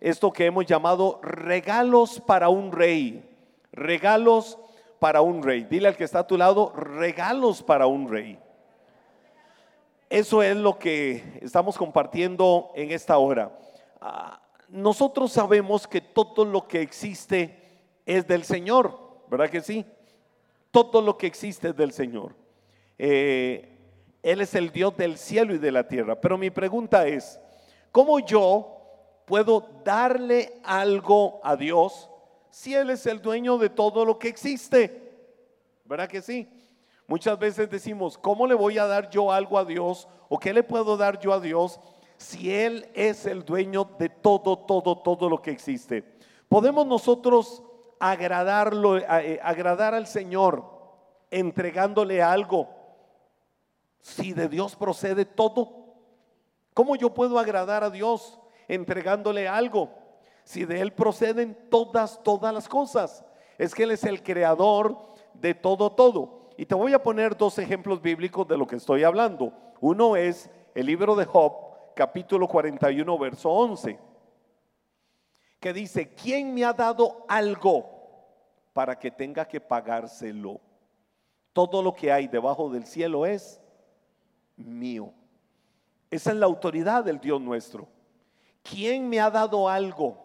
esto que hemos llamado regalos para un rey. Regalos para un rey. Dile al que está a tu lado, regalos para un rey. Eso es lo que estamos compartiendo en esta hora. Ah, nosotros sabemos que todo lo que existe es del Señor, ¿verdad que sí? Todo lo que existe es del Señor. Eh, él es el Dios del cielo y de la tierra. Pero mi pregunta es, ¿cómo yo puedo darle algo a Dios si Él es el dueño de todo lo que existe? ¿Verdad que sí? Muchas veces decimos, ¿cómo le voy a dar yo algo a Dios? ¿O qué le puedo dar yo a Dios si Él es el dueño de todo, todo, todo lo que existe? ¿Podemos nosotros agradarlo, eh, agradar al Señor entregándole algo si de Dios procede todo? ¿Cómo yo puedo agradar a Dios entregándole algo si de Él proceden todas, todas las cosas? Es que Él es el creador de todo, todo. Y te voy a poner dos ejemplos bíblicos de lo que estoy hablando. Uno es el libro de Job, capítulo 41, verso 11, que dice, ¿quién me ha dado algo para que tenga que pagárselo? Todo lo que hay debajo del cielo es mío. Esa es la autoridad del Dios nuestro. ¿Quién me ha dado algo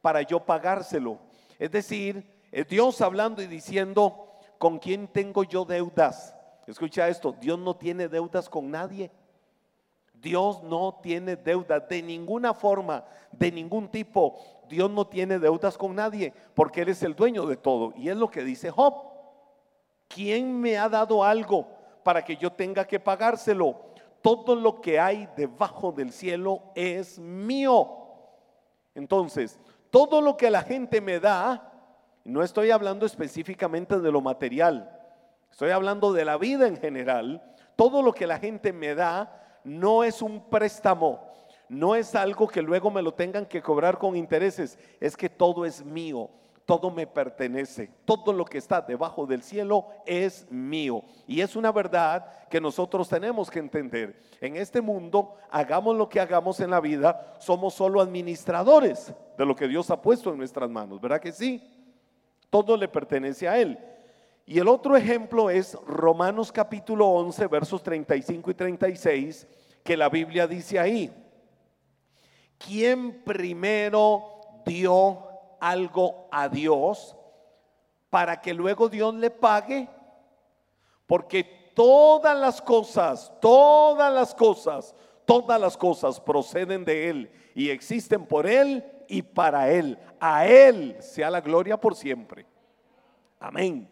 para yo pagárselo? Es decir, es Dios hablando y diciendo, ¿con quién tengo yo deudas? Escucha esto, Dios no tiene deudas con nadie. Dios no tiene deudas de ninguna forma, de ningún tipo. Dios no tiene deudas con nadie porque Él es el dueño de todo. Y es lo que dice Job. ¿Quién me ha dado algo para que yo tenga que pagárselo? Todo lo que hay debajo del cielo es mío. Entonces, todo lo que la gente me da, no estoy hablando específicamente de lo material, estoy hablando de la vida en general. Todo lo que la gente me da no es un préstamo, no es algo que luego me lo tengan que cobrar con intereses, es que todo es mío, todo me pertenece, todo lo que está debajo del cielo es mío. Y es una verdad que nosotros tenemos que entender. En este mundo, hagamos lo que hagamos en la vida, somos solo administradores de lo que Dios ha puesto en nuestras manos, ¿verdad que sí? Todo le pertenece a Él. Y el otro ejemplo es Romanos capítulo 11, versos 35 y 36, que la Biblia dice ahí, ¿quién primero dio algo a Dios para que luego Dios le pague? Porque todas las cosas, todas las cosas, todas las cosas proceden de Él y existen por Él y para Él. A Él sea la gloria por siempre. Amén.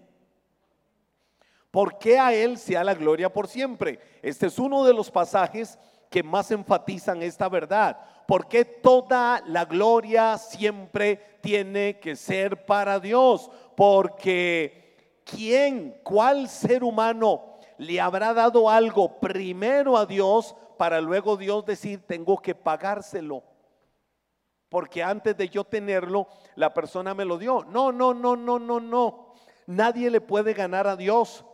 ¿Por qué a Él sea la gloria por siempre? Este es uno de los pasajes que más enfatizan esta verdad. Porque toda la gloria siempre tiene que ser para Dios? Porque ¿quién, cuál ser humano le habrá dado algo primero a Dios para luego Dios decir, tengo que pagárselo? porque antes de yo tenerlo, la persona me lo dio. No, no, no, no, no, no. Nadie le puede ganar a Dios.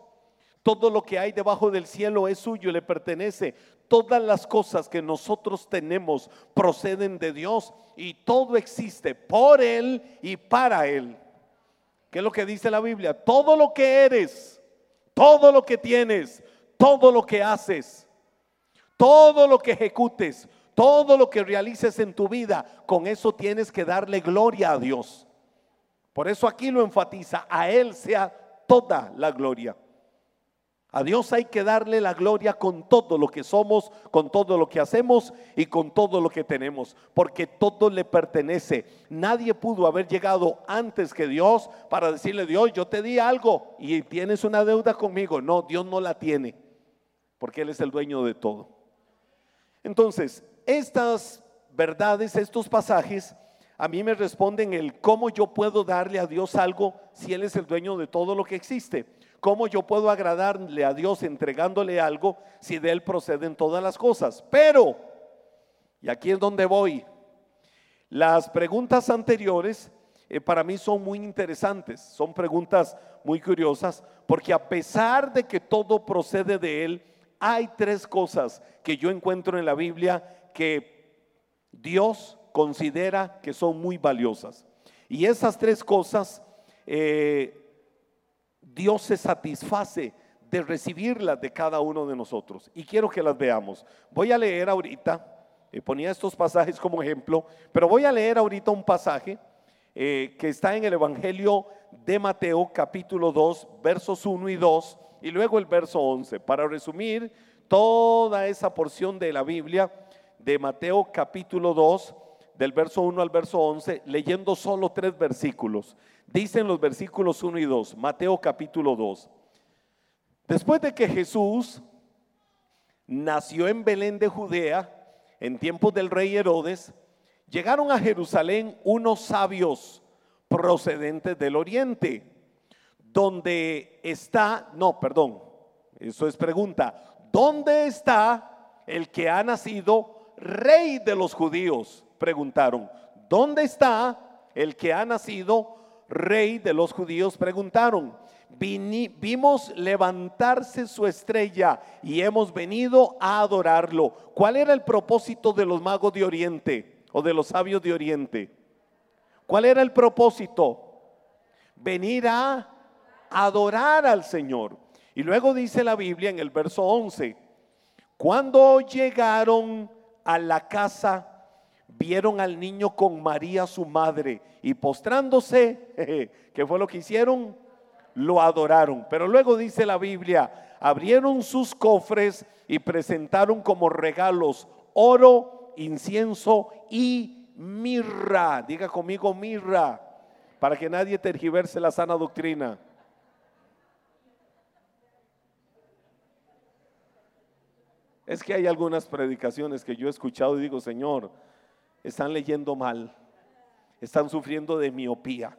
Todo lo que hay debajo del cielo es suyo, le pertenece. Todas las cosas que nosotros tenemos proceden de Dios y todo existe por Él y para Él. ¿Qué es lo que dice la Biblia? Todo lo que eres, todo lo que tienes, todo lo que haces, todo lo que ejecutes, todo lo que realices en tu vida, con eso tienes que darle gloria a Dios. Por eso aquí lo enfatiza, a Él sea toda la gloria. A Dios hay que darle la gloria con todo lo que somos, con todo lo que hacemos y con todo lo que tenemos, porque todo le pertenece. Nadie pudo haber llegado antes que Dios para decirle, Dios, yo te di algo y tienes una deuda conmigo. No, Dios no la tiene, porque Él es el dueño de todo. Entonces, estas verdades, estos pasajes, a mí me responden el cómo yo puedo darle a Dios algo si Él es el dueño de todo lo que existe. ¿Cómo yo puedo agradarle a Dios entregándole algo si de Él proceden todas las cosas? Pero, y aquí es donde voy, las preguntas anteriores eh, para mí son muy interesantes, son preguntas muy curiosas, porque a pesar de que todo procede de Él, hay tres cosas que yo encuentro en la Biblia que Dios considera que son muy valiosas. Y esas tres cosas, eh, Dios se satisface de recibirlas de cada uno de nosotros. Y quiero que las veamos. Voy a leer ahorita, eh, ponía estos pasajes como ejemplo, pero voy a leer ahorita un pasaje eh, que está en el Evangelio de Mateo capítulo 2, versos 1 y 2, y luego el verso 11, para resumir toda esa porción de la Biblia de Mateo capítulo 2, del verso 1 al verso 11, leyendo solo tres versículos. Dicen los versículos 1 y 2, Mateo capítulo 2. Después de que Jesús nació en Belén de Judea, en tiempos del rey Herodes, llegaron a Jerusalén unos sabios procedentes del oriente, donde está, no, perdón, eso es pregunta, ¿dónde está el que ha nacido rey de los judíos? Preguntaron, ¿dónde está el que ha nacido rey de los judíos? Preguntaron vimos levantarse su estrella y hemos venido a adorarlo. ¿Cuál era el propósito de los magos de Oriente o de los sabios de Oriente? ¿Cuál era el propósito? Venir a adorar al Señor. Y luego dice la Biblia en el verso 11, cuando llegaron a la casa, vieron al niño con María su madre y postrándose, ¿qué fue lo que hicieron? lo adoraron. Pero luego dice la Biblia, abrieron sus cofres y presentaron como regalos oro, incienso y mirra. Diga conmigo mirra, para que nadie tergiverse la sana doctrina. Es que hay algunas predicaciones que yo he escuchado y digo, Señor, están leyendo mal, están sufriendo de miopía.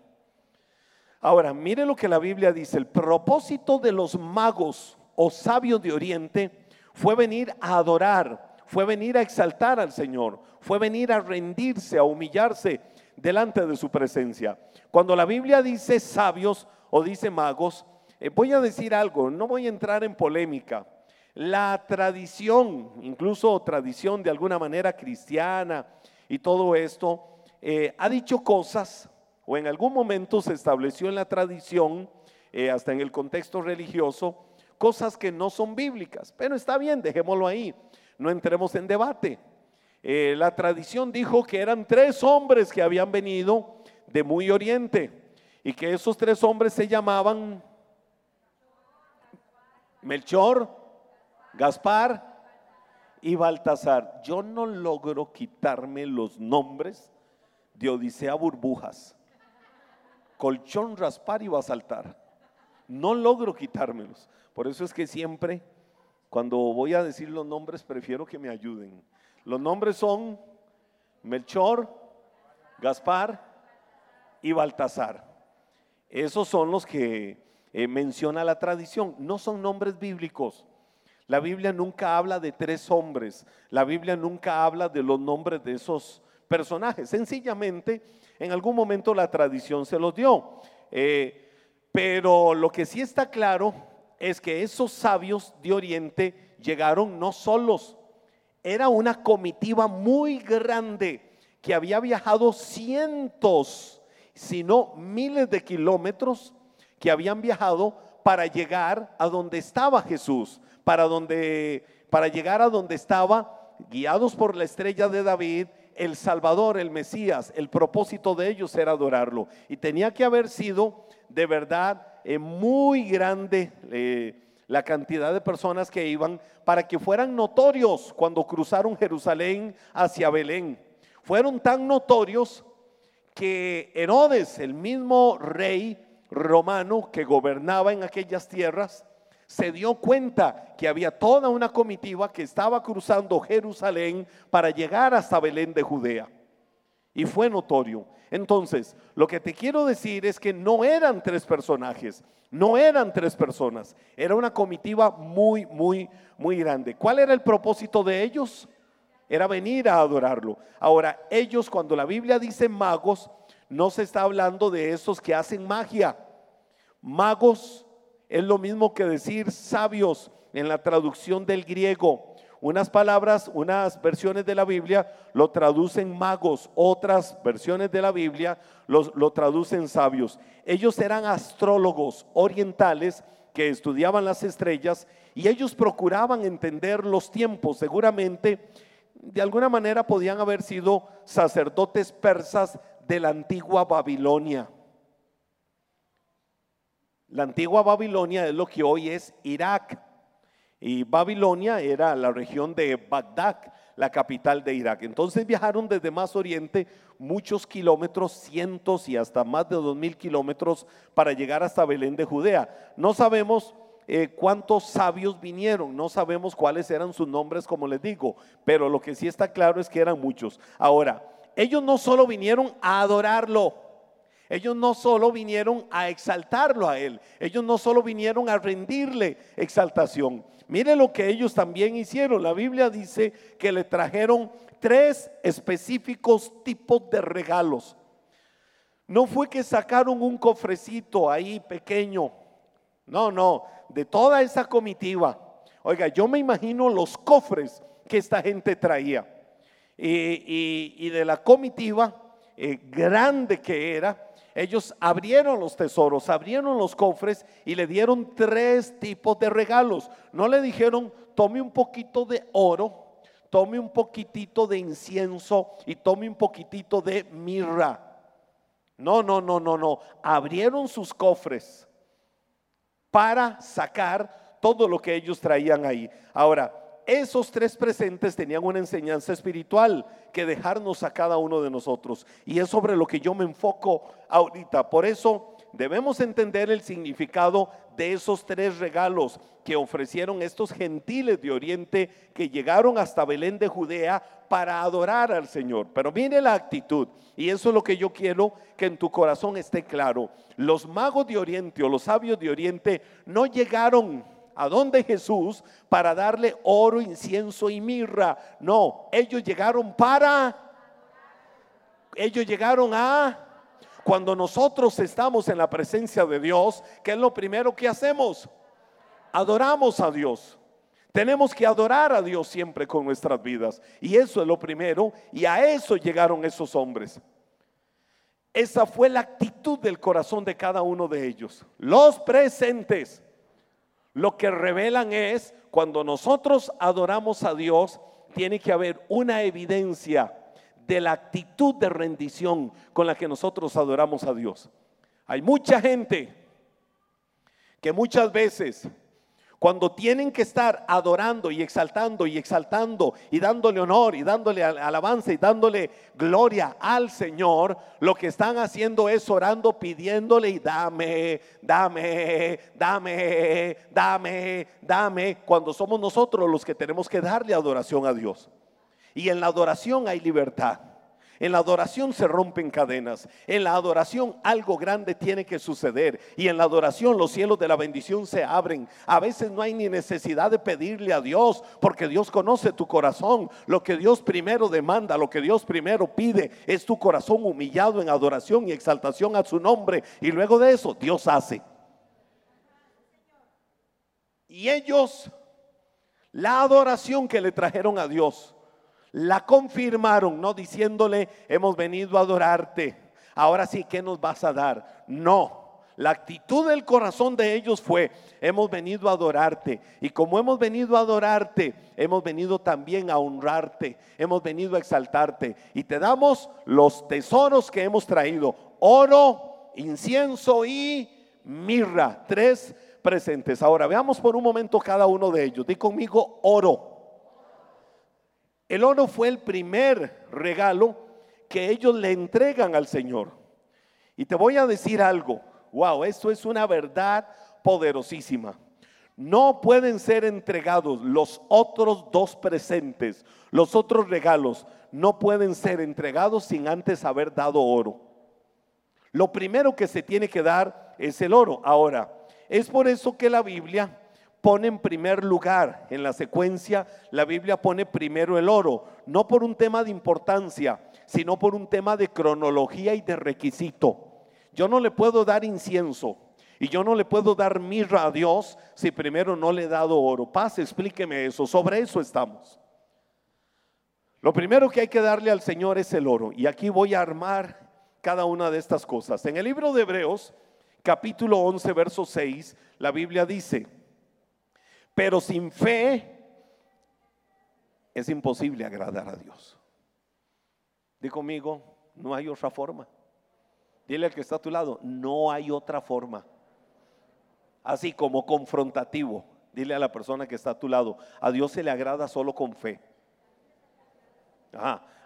Ahora, mire lo que la Biblia dice. El propósito de los magos o sabios de Oriente fue venir a adorar, fue venir a exaltar al Señor, fue venir a rendirse, a humillarse delante de su presencia. Cuando la Biblia dice sabios o dice magos, eh, voy a decir algo, no voy a entrar en polémica. La tradición, incluso tradición de alguna manera cristiana y todo esto, eh, ha dicho cosas o en algún momento se estableció en la tradición, eh, hasta en el contexto religioso, cosas que no son bíblicas. Pero está bien, dejémoslo ahí, no entremos en debate. Eh, la tradición dijo que eran tres hombres que habían venido de muy oriente y que esos tres hombres se llamaban Melchor, Gaspar y Baltasar. Yo no logro quitarme los nombres de Odisea Burbujas colchón raspar y va a saltar. No logro quitármelos. Por eso es que siempre, cuando voy a decir los nombres, prefiero que me ayuden. Los nombres son Melchor, Gaspar y Baltasar. Esos son los que eh, menciona la tradición. No son nombres bíblicos. La Biblia nunca habla de tres hombres. La Biblia nunca habla de los nombres de esos personajes. Sencillamente en algún momento la tradición se los dio. Eh, pero lo que sí está claro es que esos sabios de Oriente llegaron no solos, era una comitiva muy grande que había viajado cientos, si no miles de kilómetros, que habían viajado para llegar a donde estaba Jesús, para donde para llegar a donde estaba guiados por la estrella de David el Salvador, el Mesías, el propósito de ellos era adorarlo. Y tenía que haber sido de verdad eh, muy grande eh, la cantidad de personas que iban para que fueran notorios cuando cruzaron Jerusalén hacia Belén. Fueron tan notorios que Herodes, el mismo rey romano que gobernaba en aquellas tierras, se dio cuenta que había toda una comitiva que estaba cruzando Jerusalén para llegar hasta Belén de Judea. Y fue notorio. Entonces, lo que te quiero decir es que no eran tres personajes, no eran tres personas, era una comitiva muy, muy, muy grande. ¿Cuál era el propósito de ellos? Era venir a adorarlo. Ahora, ellos cuando la Biblia dice magos, no se está hablando de esos que hacen magia. Magos es lo mismo que decir sabios en la traducción del griego. Unas palabras, unas versiones de la Biblia lo traducen magos, otras versiones de la Biblia lo traducen sabios. Ellos eran astrólogos orientales que estudiaban las estrellas y ellos procuraban entender los tiempos. Seguramente, de alguna manera, podían haber sido sacerdotes persas de la antigua Babilonia. La antigua Babilonia es lo que hoy es Irak. Y Babilonia era la región de Bagdad, la capital de Irak. Entonces viajaron desde más oriente muchos kilómetros, cientos y hasta más de dos mil kilómetros para llegar hasta Belén de Judea. No sabemos eh, cuántos sabios vinieron, no sabemos cuáles eran sus nombres, como les digo, pero lo que sí está claro es que eran muchos. Ahora, ellos no solo vinieron a adorarlo, ellos no solo vinieron a exaltarlo a Él, ellos no solo vinieron a rendirle exaltación. Mire lo que ellos también hicieron. La Biblia dice que le trajeron tres específicos tipos de regalos. No fue que sacaron un cofrecito ahí pequeño. No, no, de toda esa comitiva. Oiga, yo me imagino los cofres que esta gente traía. Y, de la comitiva eh, grande que era, ellos abrieron los tesoros, abrieron los cofres y le dieron tres tipos de regalos. No le dijeron, tome un poquito de oro, tome un poquitito de incienso y tome un poquitito de mirra. No, no, no, no, no. Abrieron sus cofres para sacar todo lo que ellos traían ahí. Ahora, esos tres presentes tenían una enseñanza espiritual que dejarnos a cada uno de nosotros. Y es sobre lo que yo me enfoco ahorita. Por eso debemos entender el significado de esos tres regalos que ofrecieron estos gentiles de Oriente que llegaron hasta Belén de Judea para adorar al Señor. Pero mire la actitud. Y eso es lo que yo quiero que en tu corazón esté claro. Los magos de Oriente o los sabios de Oriente no llegaron a donde Jesús para darle oro, incienso y mirra. No, ellos llegaron para... Ellos llegaron a... Cuando nosotros estamos en la presencia de Dios, ¿qué es lo primero que hacemos? Adoramos a Dios. Tenemos que adorar a Dios siempre con nuestras vidas. Y eso es lo primero. Y a eso llegaron esos hombres. Esa fue la actitud del corazón de cada uno de ellos. Los presentes lo que revelan es cuando nosotros adoramos a Dios, tiene que haber una evidencia de la actitud de rendición con la que nosotros adoramos a Dios. Hay mucha gente que muchas veces cuando tienen que estar adorando y exaltando y exaltando y dándole honor y dándole alabanza y dándole gloria al Señor, lo que están haciendo es orando, pidiéndole y dame, dame, dame, dame, dame, cuando somos nosotros los que tenemos que darle adoración a Dios. Y en la adoración hay libertad. En la adoración se rompen cadenas. En la adoración algo grande tiene que suceder. Y en la adoración los cielos de la bendición se abren. A veces no hay ni necesidad de pedirle a Dios porque Dios conoce tu corazón. Lo que Dios primero demanda, lo que Dios primero pide es tu corazón humillado en adoración y exaltación a su nombre. Y luego de eso Dios hace. Y ellos, la adoración que le trajeron a Dios, la confirmaron, no diciéndole, hemos venido a adorarte, ahora sí, ¿qué nos vas a dar? No, la actitud del corazón de ellos fue, hemos venido a adorarte. Y como hemos venido a adorarte, hemos venido también a honrarte, hemos venido a exaltarte. Y te damos los tesoros que hemos traído, oro, incienso y mirra. Tres presentes. Ahora veamos por un momento cada uno de ellos. Di conmigo oro. El oro fue el primer regalo que ellos le entregan al Señor. Y te voy a decir algo, wow, esto es una verdad poderosísima. No pueden ser entregados los otros dos presentes, los otros regalos, no pueden ser entregados sin antes haber dado oro. Lo primero que se tiene que dar es el oro. Ahora, es por eso que la Biblia pone en primer lugar, en la secuencia, la Biblia pone primero el oro, no por un tema de importancia, sino por un tema de cronología y de requisito. Yo no le puedo dar incienso Y yo no le puedo dar mirra a Dios si primero no le he dado oro. Paz, explíqueme eso. Sobre eso estamos. Lo primero que hay que darle al Señor es el oro. Y aquí voy a armar cada una de estas cosas. En el libro de Hebreos, capítulo 11, verso 6, la Biblia dice, pero sin fe es imposible agradar a Dios. Di conmigo, no hay otra forma. Dile al que está a tu lado, no hay otra forma. Así como confrontativo. Dile a la persona que está a tu lado, a Dios se le agrada solo con fe.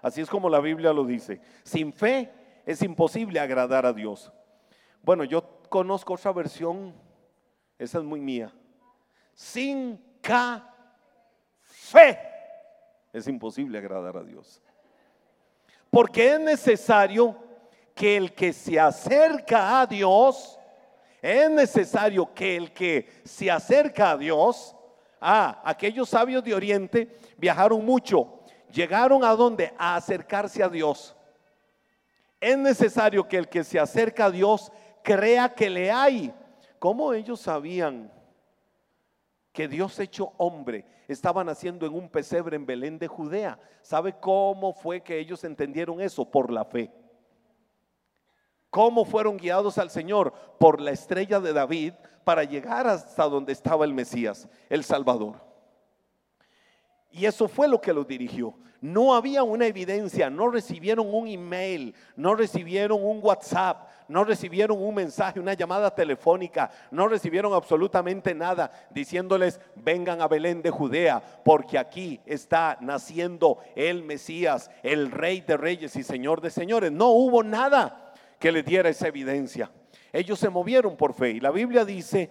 así es como la Biblia lo dice. Sin fe es imposible agradar a Dios. Bueno, yo conozco otra versión, esa es muy mía. Sin fe es imposible agradar a Dios. Porque es necesario que el que se acerca a Dios, es necesario que el que se acerca a Dios, ah, aquellos sabios de Oriente viajaron mucho, llegaron a donde? A acercarse a Dios. Es necesario que el que se acerca a Dios crea que le hay. ¿Cómo ellos sabían que Dios hecho hombre estaba naciendo en un pesebre en Belén de Judea. ¿Sabe cómo fue que ellos entendieron eso? Por la fe. ¿Cómo fueron guiados al Señor? Por la estrella de David para llegar hasta donde estaba el Mesías, el Salvador. Y eso fue lo que los dirigió. No había una evidencia, no recibieron un email, no recibieron un WhatsApp, no recibieron un mensaje, una llamada telefónica, no recibieron absolutamente nada diciéndoles, vengan a Belén de Judea, porque aquí está naciendo el Mesías, el Rey de Reyes y Señor de Señores. No hubo nada que les diera esa evidencia. Ellos se movieron por fe y la Biblia dice,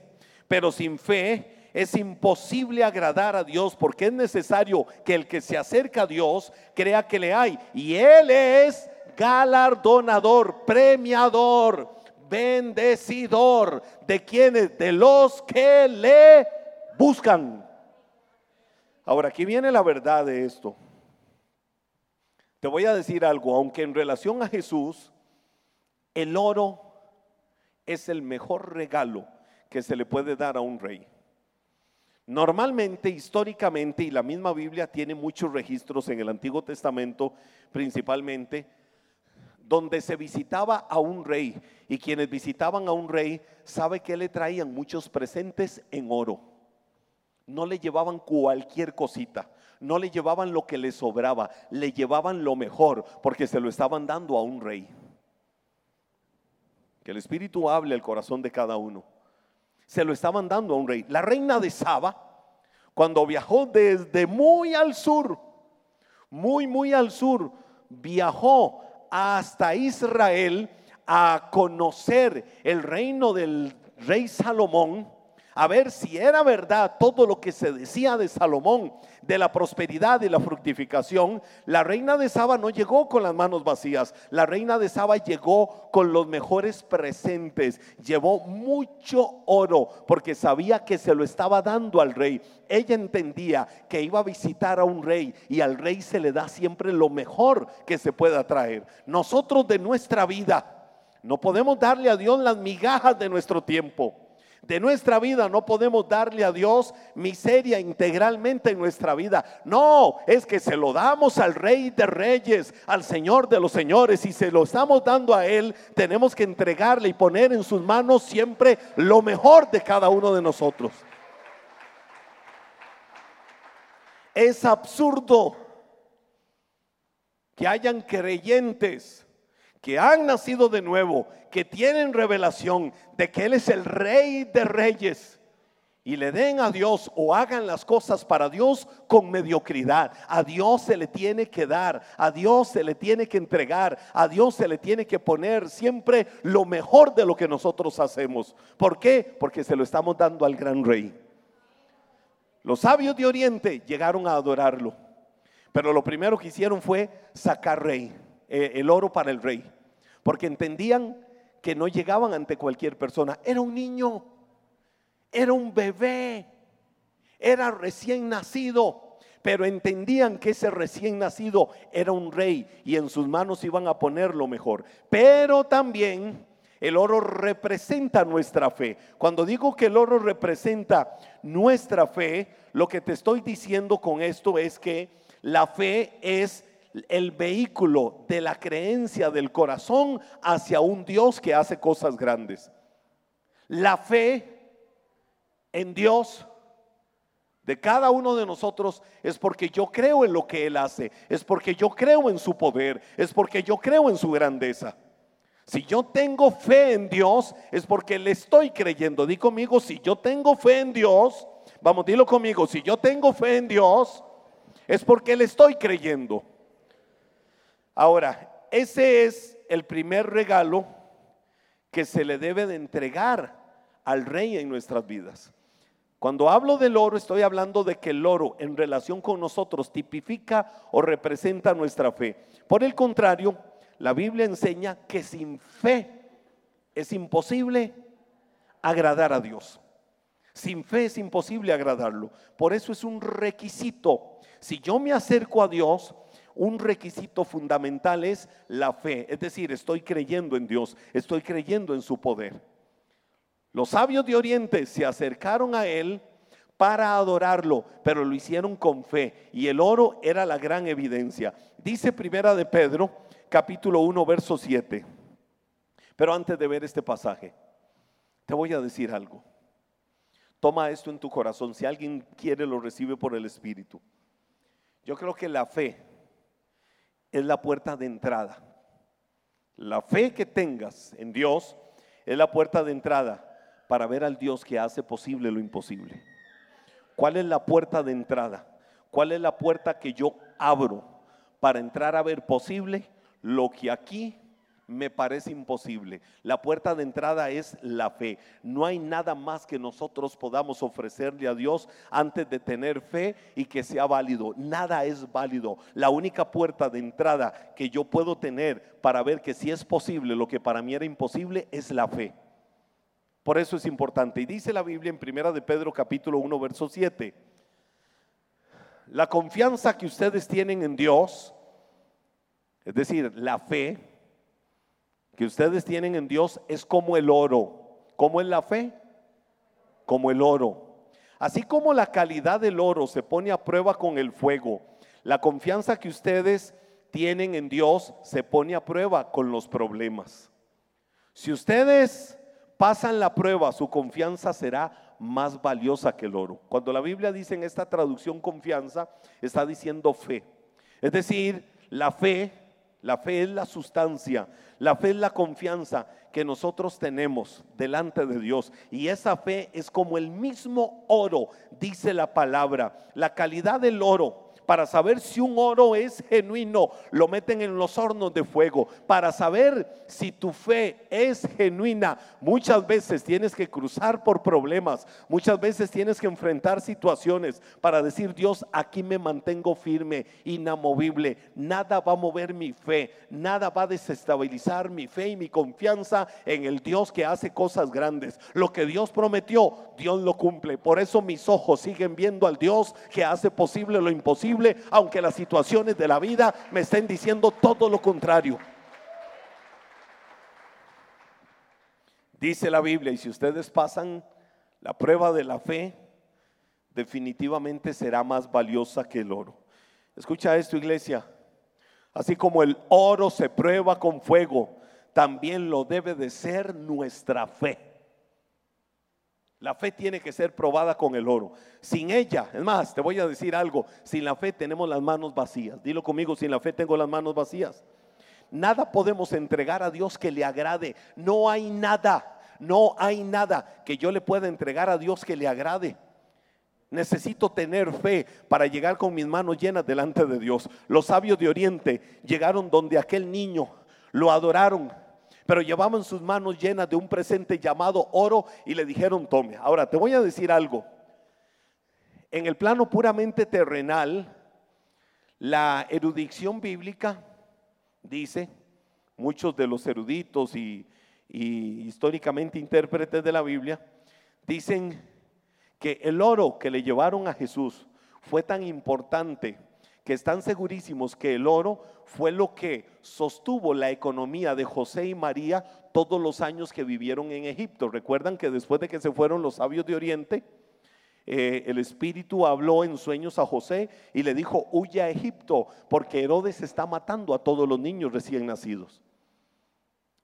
pero sin fe es imposible agradar a Dios porque es necesario que el que se acerca a Dios crea que le hay. Y Él es galardonador, premiador, bendecidor de quienes, de los que le buscan. Ahora, aquí viene la verdad de esto. Te voy a decir algo, aunque en relación a Jesús, el oro es el mejor regalo que se le puede dar a un rey. Normalmente, históricamente, y la misma Biblia tiene muchos registros en el Antiguo Testamento principalmente, donde se visitaba a un rey y quienes visitaban a un rey, sabe que le traían muchos presentes en oro. No le llevaban cualquier cosita, no le llevaban lo que le sobraba, le llevaban lo mejor porque se lo estaban dando a un rey. Que el Espíritu hable al corazón de cada uno se lo estaban dando a un rey. La reina de Saba, cuando viajó desde muy al sur, muy, muy al sur, viajó hasta Israel a conocer el reino del rey Salomón a ver si era verdad todo lo que se decía de Salomón, de la prosperidad y la fructificación, la reina de Saba no llegó con las manos vacías, la reina de Saba llegó con los mejores presentes, llevó mucho oro porque sabía que se lo estaba dando al rey. Ella entendía que iba a visitar a un rey y al rey se le da siempre lo mejor que se pueda traer. Nosotros de nuestra vida no podemos darle a Dios las migajas de nuestro tiempo de nuestra vida. No podemos darle a Dios miseria integralmente en nuestra vida. No, es que se lo damos al Rey de Reyes, al Señor de los Señores. Y se lo estamos dando a Él, tenemos que entregarle y poner en sus manos siempre lo mejor de cada uno de nosotros. Es absurdo que hayan creyentes que han nacido de nuevo, que tienen revelación de que Él es el rey de reyes y le den a Dios o hagan las cosas para Dios con mediocridad. A Dios se le tiene que dar, a Dios se le tiene que entregar, a Dios se le tiene que poner siempre lo mejor de lo que nosotros hacemos. ¿Por qué? Porque se lo estamos dando al gran rey. Los sabios de Oriente llegaron a adorarlo, pero lo primero que hicieron fue sacar rey, eh, el oro para el rey porque entendían que no llegaban ante cualquier persona. Era un niño, era un bebé, era recién nacido, pero entendían que ese recién nacido era un rey y en sus manos iban a poner lo mejor. Pero también El oro representa nuestra fe. Cuando digo que el oro representa nuestra fe, lo que te estoy diciendo con esto es que la fe es el vehículo de la creencia del corazón hacia un Dios que hace cosas grandes. La fe en Dios de cada uno de nosotros es porque yo creo en lo que Él hace, es porque yo creo en su poder, es porque yo creo en su grandeza. Si yo tengo fe en Dios, es porque le estoy creyendo. Di conmigo, si yo tengo fe en Dios, vamos, dilo conmigo, si yo tengo fe en Dios, es porque le estoy creyendo. Ahora, ese es el primer regalo que se le debe de entregar al rey en nuestras vidas. Cuando hablo del oro, estoy hablando de que el oro en relación con nosotros tipifica o representa nuestra fe. Por el contrario, la Biblia enseña que sin fe es imposible agradar a Dios. Sin fe es imposible agradarlo. Por eso es un requisito. Si yo me acerco a Dios, un requisito fundamental es la fe. Es decir, estoy creyendo en Dios, estoy creyendo en su poder. Los sabios de Oriente se acercaron a él para adorarlo, pero lo hicieron con fe y el oro era la gran evidencia. Dice Primera de Pedro, capítulo 1, verso 7. Pero antes de ver este pasaje, te voy a decir algo. Toma esto en tu corazón. Si alguien quiere, lo recibe por el Espíritu. Yo creo que la fe es la puerta de entrada. La fe que tengas en Dios es la puerta de entrada para ver al Dios que hace posible lo imposible. ¿Cuál es la puerta de entrada? ¿Cuál es la puerta que yo abro para entrar a ver posible lo que aquí me parece imposible. La puerta de entrada es la fe. No hay nada más que nosotros podamos ofrecerle a Dios antes de tener fe y que sea válido. Nada es válido. La única puerta de entrada que yo puedo tener para ver que si es posible lo que para mí era imposible es la fe. Por eso es importante. Y dice la Biblia en Primera de Pedro capítulo 1 verso 7. La confianza que ustedes tienen en Dios, es decir, la fe que ustedes tienen en Dios es como el oro. ¿Cómo es la fe? Como el oro. Así como la calidad del oro se pone a prueba con el fuego, la confianza que ustedes tienen en Dios se pone a prueba con los problemas. Si ustedes pasan la prueba, su confianza será más valiosa que el oro. Cuando la Biblia dice en esta traducción confianza, está diciendo fe. Es decir, la fe, la fe es la sustancia, la fe es la confianza que nosotros tenemos delante de Dios. Y esa fe es como el mismo oro, dice la palabra. La calidad del oro para saber si un oro es genuino, lo meten en los hornos de fuego. Para saber si tu fe es genuina, muchas veces tienes que cruzar por problemas, muchas veces tienes que enfrentar situaciones para decir, Dios, aquí me mantengo firme, inamovible. Nada va a mover mi fe, nada va a desestabilizar mi fe y mi confianza en el Dios que hace cosas grandes. Lo que Dios prometió, Dios lo cumple. Por eso mis ojos siguen viendo al Dios que hace posible lo imposible aunque las situaciones de la vida me estén diciendo todo lo contrario. Dice la Biblia, y si ustedes pasan la prueba de la fe, definitivamente será más valiosa que el oro. Escucha esto, iglesia. Así como el oro se prueba con fuego, también lo debe de ser nuestra fe. La fe tiene que ser probada con el oro. Sin ella, es más, te voy a decir algo, sin la fe tenemos las manos vacías. Dilo conmigo, sin la fe tengo las manos vacías. Nada podemos entregar a Dios que le agrade. No hay nada, no hay nada que yo le pueda entregar a Dios que le agrade. Necesito tener fe para llegar con mis manos llenas delante de Dios. Los sabios de Oriente llegaron donde aquel niño lo adoraron pero llevaban sus manos llenas de un presente llamado oro y le dijeron, tome. Ahora, te voy a decir algo. En el plano puramente terrenal, la erudición bíblica dice, muchos de los eruditos y, y históricamente intérpretes de la Biblia, dicen que el oro que le llevaron a Jesús fue tan importante que están segurísimos que el oro fue lo que sostuvo la economía de José y María todos los años que vivieron en Egipto. Recuerdan que después de que se fueron los sabios de Oriente, eh, el Espíritu habló en sueños a José y le dijo, huye a Egipto, porque Herodes está matando a todos los niños recién nacidos.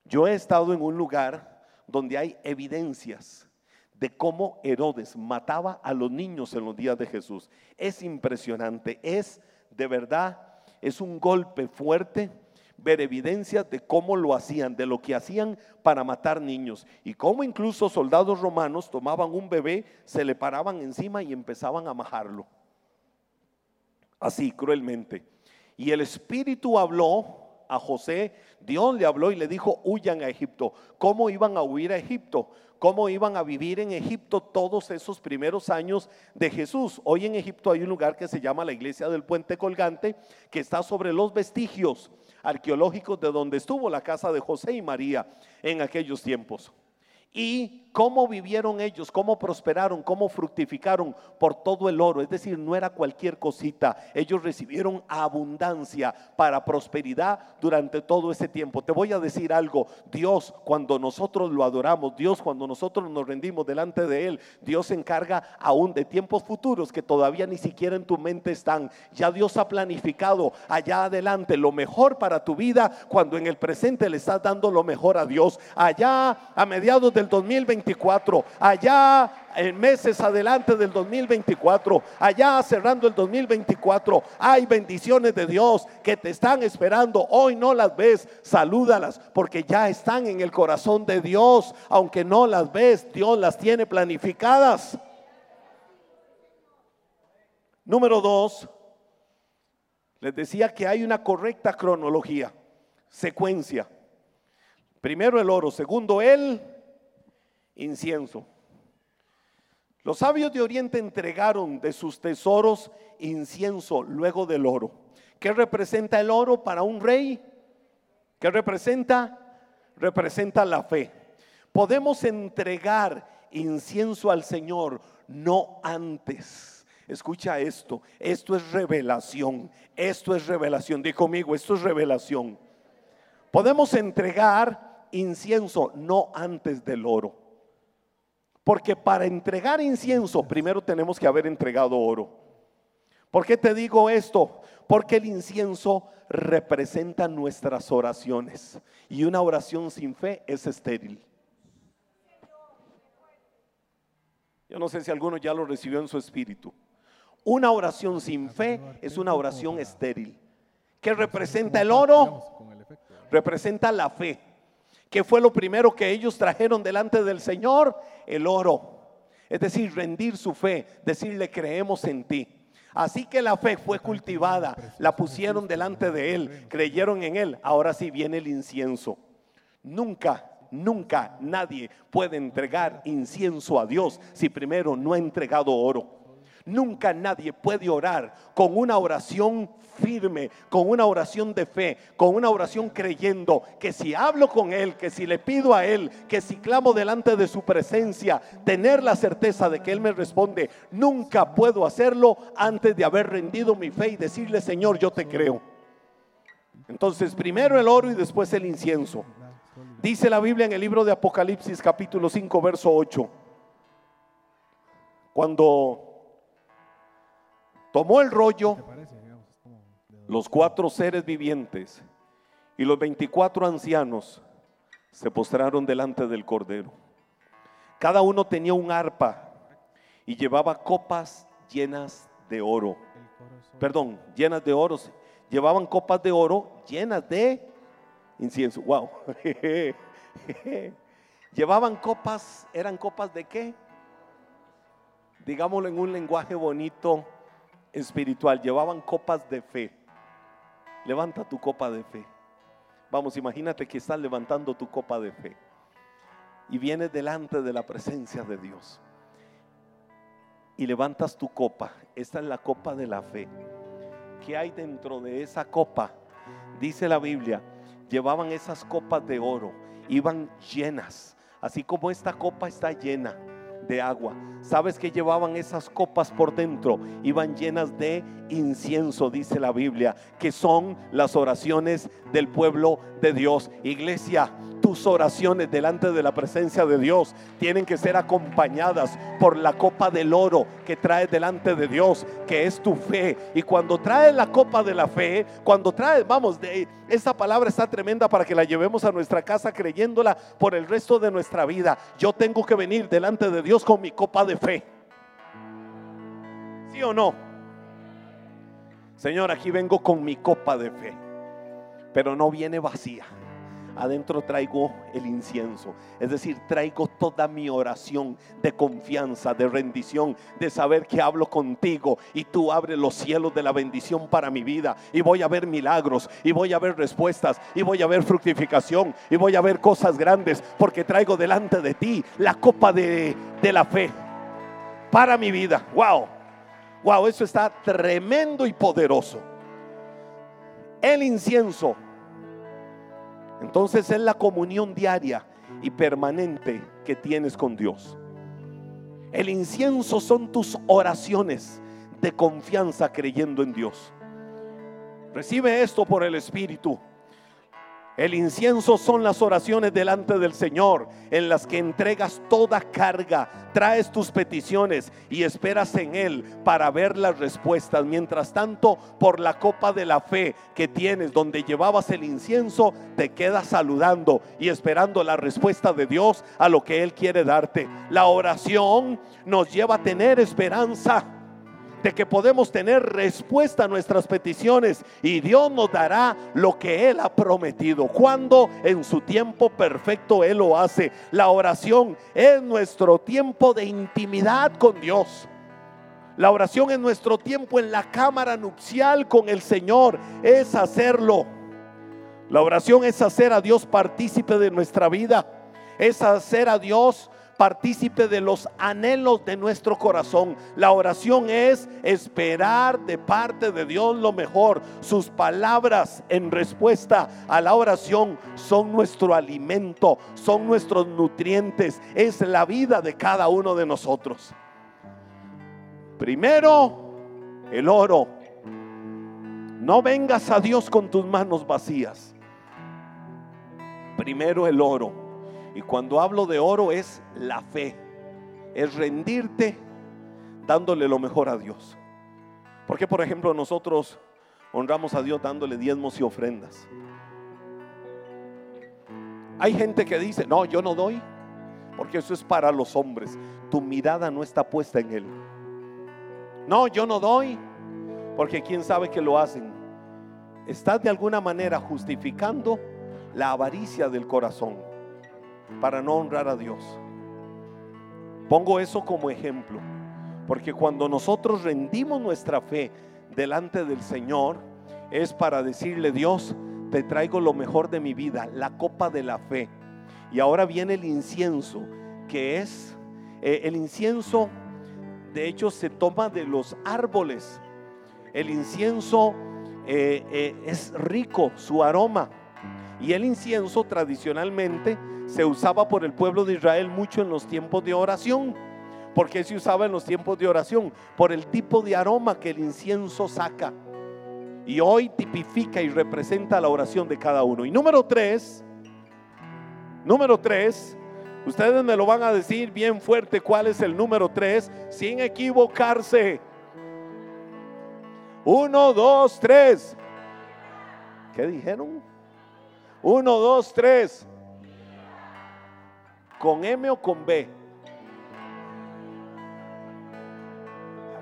Yo he estado en un lugar donde hay evidencias de cómo Herodes mataba a los niños en los días de Jesús. Es impresionante, es de verdad, es un golpe fuerte ver evidencias de cómo lo hacían, de lo que hacían para matar niños y cómo incluso soldados romanos tomaban un bebé, se le paraban encima y empezaban a majarlo. Así, cruelmente. Y el Espíritu habló a José, Dios le habló y le dijo, huyan a Egipto. ¿Cómo iban a huir a Egipto? cómo iban a vivir en Egipto todos esos primeros años de Jesús. Hoy en Egipto hay un lugar que se llama la iglesia del puente colgante, que está sobre los vestigios arqueológicos de donde estuvo la casa de José y María en aquellos tiempos y cómo vivieron ellos, cómo prosperaron, cómo fructificaron por todo el oro. Es decir, no era cualquier cosita. Ellos recibieron abundancia para prosperidad durante todo ese tiempo. Te voy a decir algo. Dios, cuando nosotros lo adoramos, Dios, cuando nosotros nos rendimos delante de Él, Dios se encarga aún de tiempos futuros que todavía ni siquiera en tu mente están. Ya Dios ha planificado allá adelante lo mejor para tu vida cuando en el presente le estás dando lo mejor a Dios. Allá a mediados de 2024, allá en meses adelante del 2024, allá cerrando el 2024, hay bendiciones de Dios que te están esperando. Hoy no las ves, salúdalas porque ya están en el corazón de Dios. Aunque no las ves, Dios las tiene planificadas. Número dos, les decía que hay una correcta cronología, secuencia. Primero el oro, segundo el incienso. Los sabios de Oriente entregaron de sus tesoros incienso luego del oro. ¿Qué representa el oro para un rey? ¿Qué representa? Representa la fe. Podemos entregar incienso al Señor no antes. Escucha esto, esto es revelación, esto es revelación. Di conmigo, esto es revelación. Podemos entregar incienso no antes del oro. Porque para entregar incienso primero tenemos que haber entregado oro. ¿Por qué te digo esto? Porque el incienso representa nuestras oraciones y una oración sin fe es estéril. Yo no sé si alguno ya lo recibió en su espíritu. Una oración sin fe es una oración estéril. ¿Qué representa el oro? Representa la fe. ¿Qué fue lo primero que ellos trajeron delante del Señor? El oro. Es decir, rendir su fe, decirle creemos en ti. Así que la fe fue cultivada, la pusieron delante de Él, creyeron en Él. Ahora sí viene el incienso. Nunca, nunca nadie puede entregar incienso a Dios si primero no ha entregado oro. Nunca nadie puede orar con una oración firme, con una oración de fe, con una oración creyendo que si hablo con Él, que si le pido a Él, que si clamo delante de su presencia, tener la certeza de que Él me responde, nunca puedo hacerlo antes de haber rendido mi fe y decirle, Señor, yo te creo. Entonces, primero el oro y después el incienso. Dice la Biblia en el libro de Apocalipsis capítulo 5, verso 8. Cuando tomó el rollo, los cuatro seres vivientes y los veinticuatro ancianos se postraron delante del Cordero. Cada uno tenía un arpa y llevaba copas llenas de oro. Perdón, llenas de oro. Llevaban copas de oro llenas de incienso. Wow. Llevaban copas, eran copas de qué? Digámoslo en un lenguaje bonito, espiritual, llevaban copas de fe. Levanta tu copa de fe. Vamos, imagínate que estás levantando tu copa de fe y vienes delante de la presencia de Dios y levantas tu copa. Esta es la copa de la fe. ¿Qué hay dentro de esa copa? Dice la Biblia, llevaban esas copas de oro, iban llenas, así como esta copa está llena de agua. ¿Sabes que llevaban esas copas por dentro? Iban llenas de incienso, dice la Biblia, que son las oraciones del pueblo de Dios. Iglesia, tus oraciones delante de la presencia de Dios tienen que ser acompañadas por la copa del oro que traes delante de Dios, que es tu fe. Y cuando traes la copa de la fe, cuando traes, vamos, de, esa palabra está tremenda para que la llevemos a nuestra casa creyéndola por el resto de nuestra vida. Yo tengo que venir delante de Dios con mi copa de fe. ¿Sí o no? Señor, aquí vengo con mi copa de fe, pero no viene vacía adentro traigo el incienso. Es decir, traigo toda mi oración de confianza, de rendición, de saber que hablo contigo y tú abres los cielos de la bendición para mi vida. Y voy a ver milagros, y voy a ver respuestas, y voy a ver fructificación, y voy a ver cosas grandes, porque traigo delante de ti la copa de, de la fe para mi vida. Wow, wow, eso está tremendo y poderoso. El incienso entonces es la comunión diaria y permanente que tienes con Dios. El incienso son tus oraciones de confianza creyendo en Dios. Recibe esto por el Espíritu. El incienso son las oraciones delante del Señor en las que entregas toda carga, traes tus peticiones y esperas en Él para ver las respuestas. Mientras tanto, por la copa de la fe que tienes donde llevabas el incienso, te quedas saludando y esperando la respuesta de Dios a lo que Él quiere darte. La oración nos lleva a tener esperanza de que podemos tener respuesta a nuestras peticiones y Dios nos dará lo que Él ha prometido. Cuando en su tiempo perfecto Él lo hace. La oración es nuestro tiempo de intimidad con Dios. La oración es nuestro tiempo en la cámara nupcial con el Señor. Es hacerlo. La oración es hacer a Dios partícipe de nuestra vida. Es hacer a Dios partícipe de los anhelos de nuestro corazón. La oración es esperar de parte de Dios lo mejor. Sus palabras en respuesta a la oración son nuestro alimento, son nuestros nutrientes, es la vida de cada uno de nosotros. Primero, el oro. No vengas a Dios con tus manos vacías. Primero el oro. Y cuando hablo de oro es la fe, es rendirte dándole lo mejor a Dios. Porque, por ejemplo, nosotros honramos a Dios dándole diezmos y ofrendas. Hay gente que dice, no, yo no doy, porque eso es para los hombres. Tu mirada no está puesta en Él. No, yo no doy, porque quién sabe que lo hacen. Estás de alguna manera justificando la avaricia del corazón para no honrar a Dios. Pongo eso como ejemplo, porque cuando nosotros rendimos nuestra fe delante del Señor, es para decirle, Dios, te traigo lo mejor de mi vida, la copa de la fe. Y ahora viene el incienso, que es, eh, el incienso, de hecho, se toma de los árboles. El incienso eh, eh, es rico, su aroma. Y el incienso tradicionalmente se usaba por el pueblo de Israel mucho en los tiempos de oración. ¿Por qué se usaba en los tiempos de oración? Por el tipo de aroma que el incienso saca. Y hoy tipifica y representa la oración de cada uno. Y número tres, número tres, ustedes me lo van a decir bien fuerte cuál es el número tres, sin equivocarse. Uno, dos, tres. ¿Qué dijeron? Uno, dos, tres. ¿Con M o con B?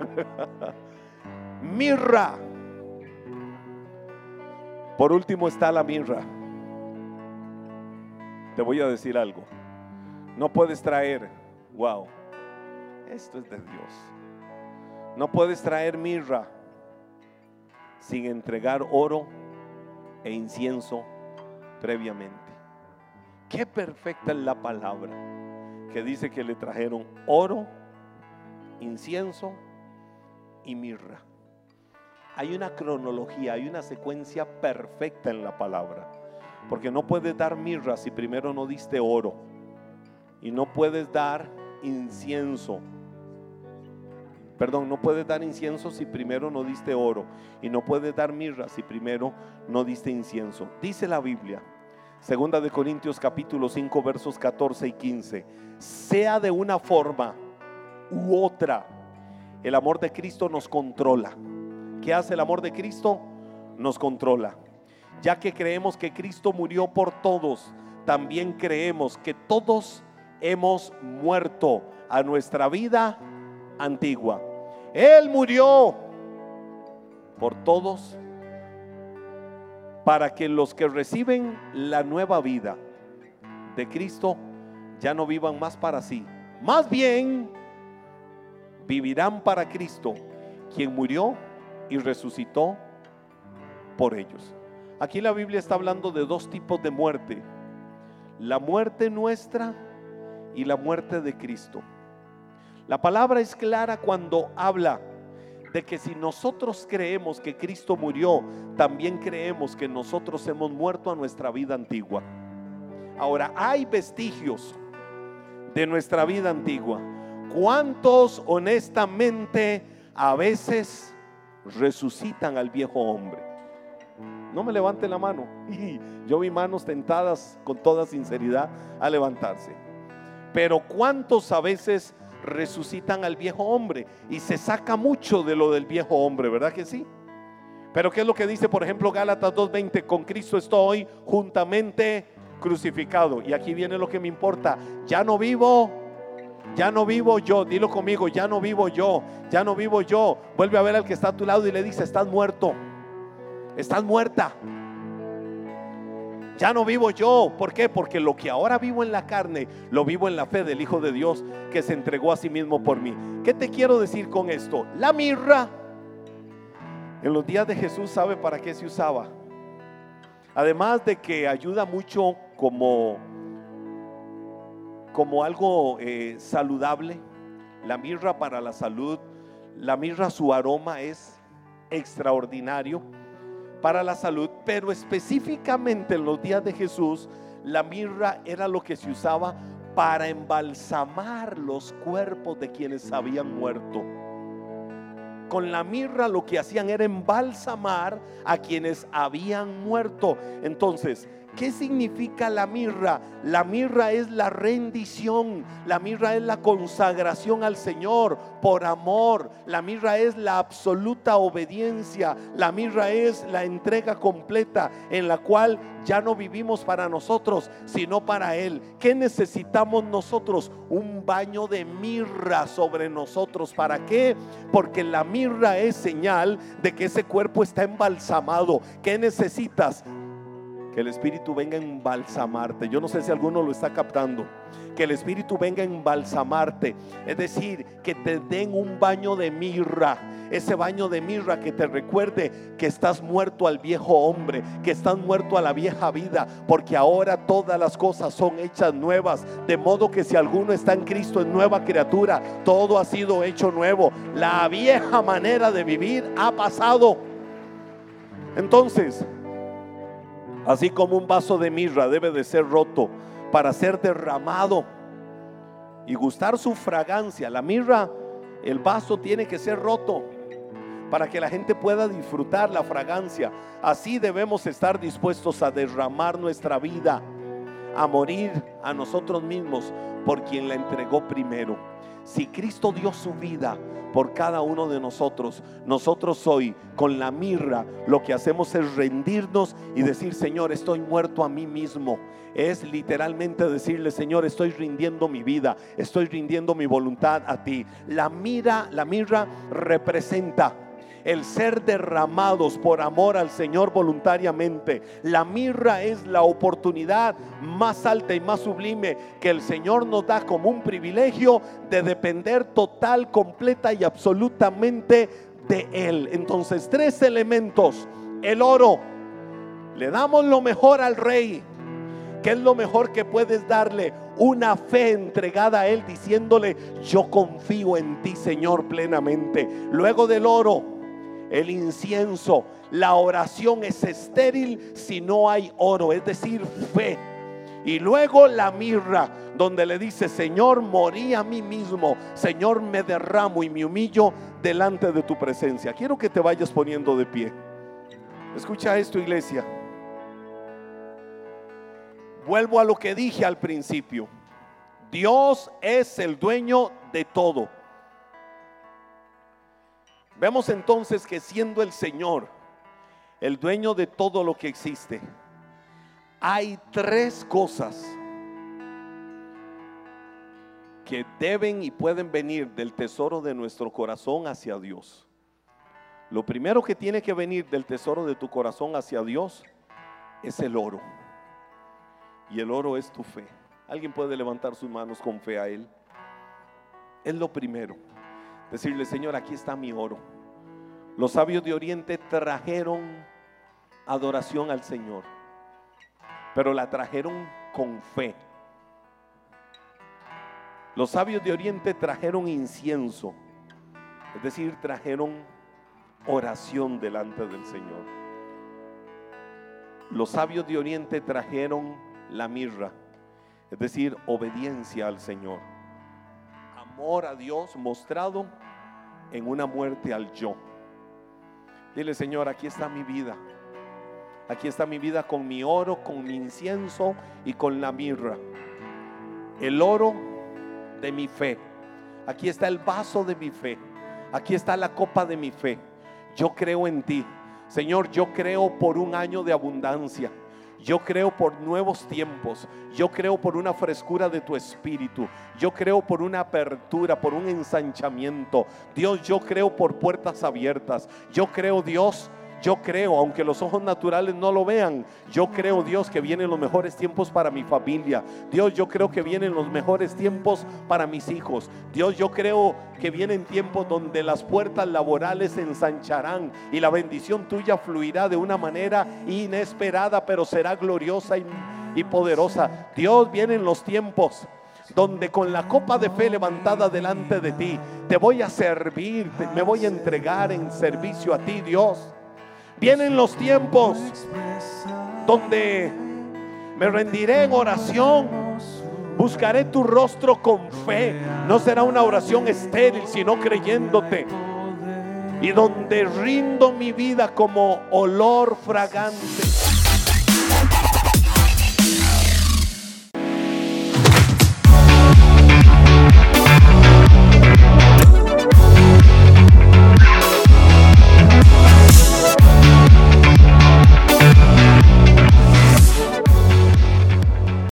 mirra. Por último está la mirra. Te voy a decir algo. No puedes traer, wow, esto es de Dios. No puedes traer mirra sin entregar oro e incienso previamente. Qué perfecta es la palabra que dice que le trajeron oro, incienso y mirra. Hay una cronología, hay una secuencia perfecta en la palabra. Porque no puedes dar mirra si primero no diste oro. Y no puedes dar incienso. Perdón, no puedes dar incienso si primero no diste oro. Y no puedes dar mirra si primero no diste incienso. Dice la Biblia, segunda de Corintios capítulo 5 versos 14 y 15. Sea de una forma u otra, el amor de Cristo nos controla. ¿Qué hace el amor de Cristo? Nos controla. Ya que creemos que Cristo murió por todos, también creemos que todos hemos muerto a nuestra vida antigua. Él murió por todos para que los que reciben la nueva vida de Cristo ya no vivan más para sí. Más bien vivirán para Cristo, quien murió y resucitó por ellos. Aquí la Biblia está hablando de dos tipos de muerte. La muerte nuestra y la muerte de Cristo. La palabra es clara cuando habla de que si nosotros creemos que Cristo murió, también creemos que nosotros hemos muerto a nuestra vida antigua. Ahora, hay vestigios de nuestra vida antigua. ¿Cuántos honestamente a veces resucitan al viejo hombre? No me levante la mano. Yo vi manos tentadas con toda sinceridad a levantarse. Pero ¿cuántos a veces resucitan al viejo hombre? Y se saca mucho de lo del viejo hombre, ¿verdad que sí? Pero ¿qué es lo que dice, por ejemplo, Gálatas 2.20? Con Cristo estoy juntamente crucificado. Y aquí viene lo que me importa. Ya no vivo, ya no vivo yo. Dilo conmigo, ya no vivo yo, ya no vivo yo. Vuelve a ver al que está a tu lado y le dice, estás muerto, estás muerta. Ya no vivo yo. ¿Por qué? Porque lo que ahora vivo en la carne, lo vivo en la fe del Hijo de Dios que se entregó a sí mismo por mí. ¿Qué te quiero decir con esto? La mirra en los días de Jesús sabe para qué se usaba. Además de que ayuda mucho como, como algo eh, saludable, la mirra para la salud, la mirra su aroma es extraordinario para la salud, pero específicamente en los días de Jesús, la mirra era lo que se usaba para embalsamar los cuerpos de quienes habían muerto. Con la mirra lo que hacían era embalsamar a quienes habían muerto. Entonces, ¿Qué significa la mirra? La mirra es la rendición, la mirra es la consagración al Señor por amor, la mirra es la absoluta obediencia, la mirra es la entrega completa en la cual ya no vivimos para nosotros, sino para Él. ¿Qué necesitamos nosotros? Un baño de mirra sobre nosotros. ¿Para qué? Porque la mirra es señal de que ese cuerpo está embalsamado. ¿Qué necesitas? Que el Espíritu venga a embalsamarte. Yo no sé si alguno lo está captando. Que el Espíritu venga a embalsamarte. Es decir, que te den un baño de mirra. Ese baño de mirra que te recuerde que estás muerto al viejo hombre, que estás muerto a la vieja vida, porque ahora todas las cosas son hechas nuevas. De modo que si alguno está en Cristo, es nueva criatura, todo ha sido hecho nuevo. La vieja manera de vivir ha pasado. Entonces, Así como un vaso de mirra debe de ser roto para ser derramado y gustar su fragancia. La mirra, el vaso tiene que ser roto para que la gente pueda disfrutar la fragancia. Así debemos estar dispuestos a derramar nuestra vida, a morir a nosotros mismos por quien la entregó primero. Si Cristo dio su vida por cada uno de nosotros, nosotros hoy con la mirra lo que hacemos es rendirnos y decir, Señor, estoy muerto a mí mismo. Es literalmente decirle, Señor, estoy rindiendo mi vida, estoy rindiendo mi voluntad a ti. La mira, la mirra representa el ser derramados por amor al Señor voluntariamente. La mirra es la oportunidad más alta y más sublime que el Señor nos da como un privilegio de depender total, completa y absolutamente de Él. Entonces, tres elementos. El oro. Le damos lo mejor al rey. ¿Qué es lo mejor que puedes darle? Una fe entregada a Él diciéndole, yo confío en ti, Señor, plenamente. Luego del oro, el incienso. La oración es estéril si no hay oro, es decir, fe. Y luego la mirra, donde le dice, Señor, morí a mí mismo, Señor, me derramo y me humillo delante de tu presencia. Quiero que te vayas poniendo de pie. Escucha esto, iglesia. Vuelvo a lo que dije al principio. Dios es el dueño de todo. Vemos entonces que siendo el Señor el dueño de todo lo que existe, hay tres cosas que deben y pueden venir del tesoro de nuestro corazón hacia Dios. Lo primero que tiene que venir del tesoro de tu corazón hacia Dios es el oro. Y el oro es tu fe. Alguien puede levantar sus manos con fe a Él. Es lo primero. Decirle, Señor, aquí está mi oro. Los sabios de Oriente trajeron adoración al Señor, pero la trajeron con fe. Los sabios de Oriente trajeron incienso, es decir, trajeron oración delante del Señor. Los sabios de Oriente trajeron la mirra, es decir, obediencia al Señor. Amor a Dios mostrado en una muerte al yo. Dile, Señor, aquí está mi vida. Aquí está mi vida con mi oro, con mi incienso y con la mirra. El oro de mi fe. Aquí está el vaso de mi fe. Aquí está la copa de mi fe. Yo creo en ti. Señor, yo creo por un año de abundancia. Yo creo por nuevos tiempos. Yo creo por una frescura de tu espíritu. Yo creo por una apertura, por un ensanchamiento. Dios, yo creo por puertas abiertas. Yo creo, Dios, yo creo, aunque los ojos naturales no lo vean, yo creo, Dios, que vienen los mejores tiempos para mi familia. Dios, yo creo que vienen los mejores tiempos para mis hijos. Dios, yo creo que vienen tiempos donde las puertas laborales se ensancharán y la bendición tuya fluirá de una manera inesperada, pero será gloriosa y, poderosa. Dios, vienen los tiempos donde con la copa de fe levantada delante de ti, te voy a servir, me voy a entregar en servicio a ti, Dios. Vienen los tiempos donde me rendiré en oración. Buscaré tu rostro con fe. No será una oración estéril, sino creyéndote. Y donde rindo mi vida como olor fragante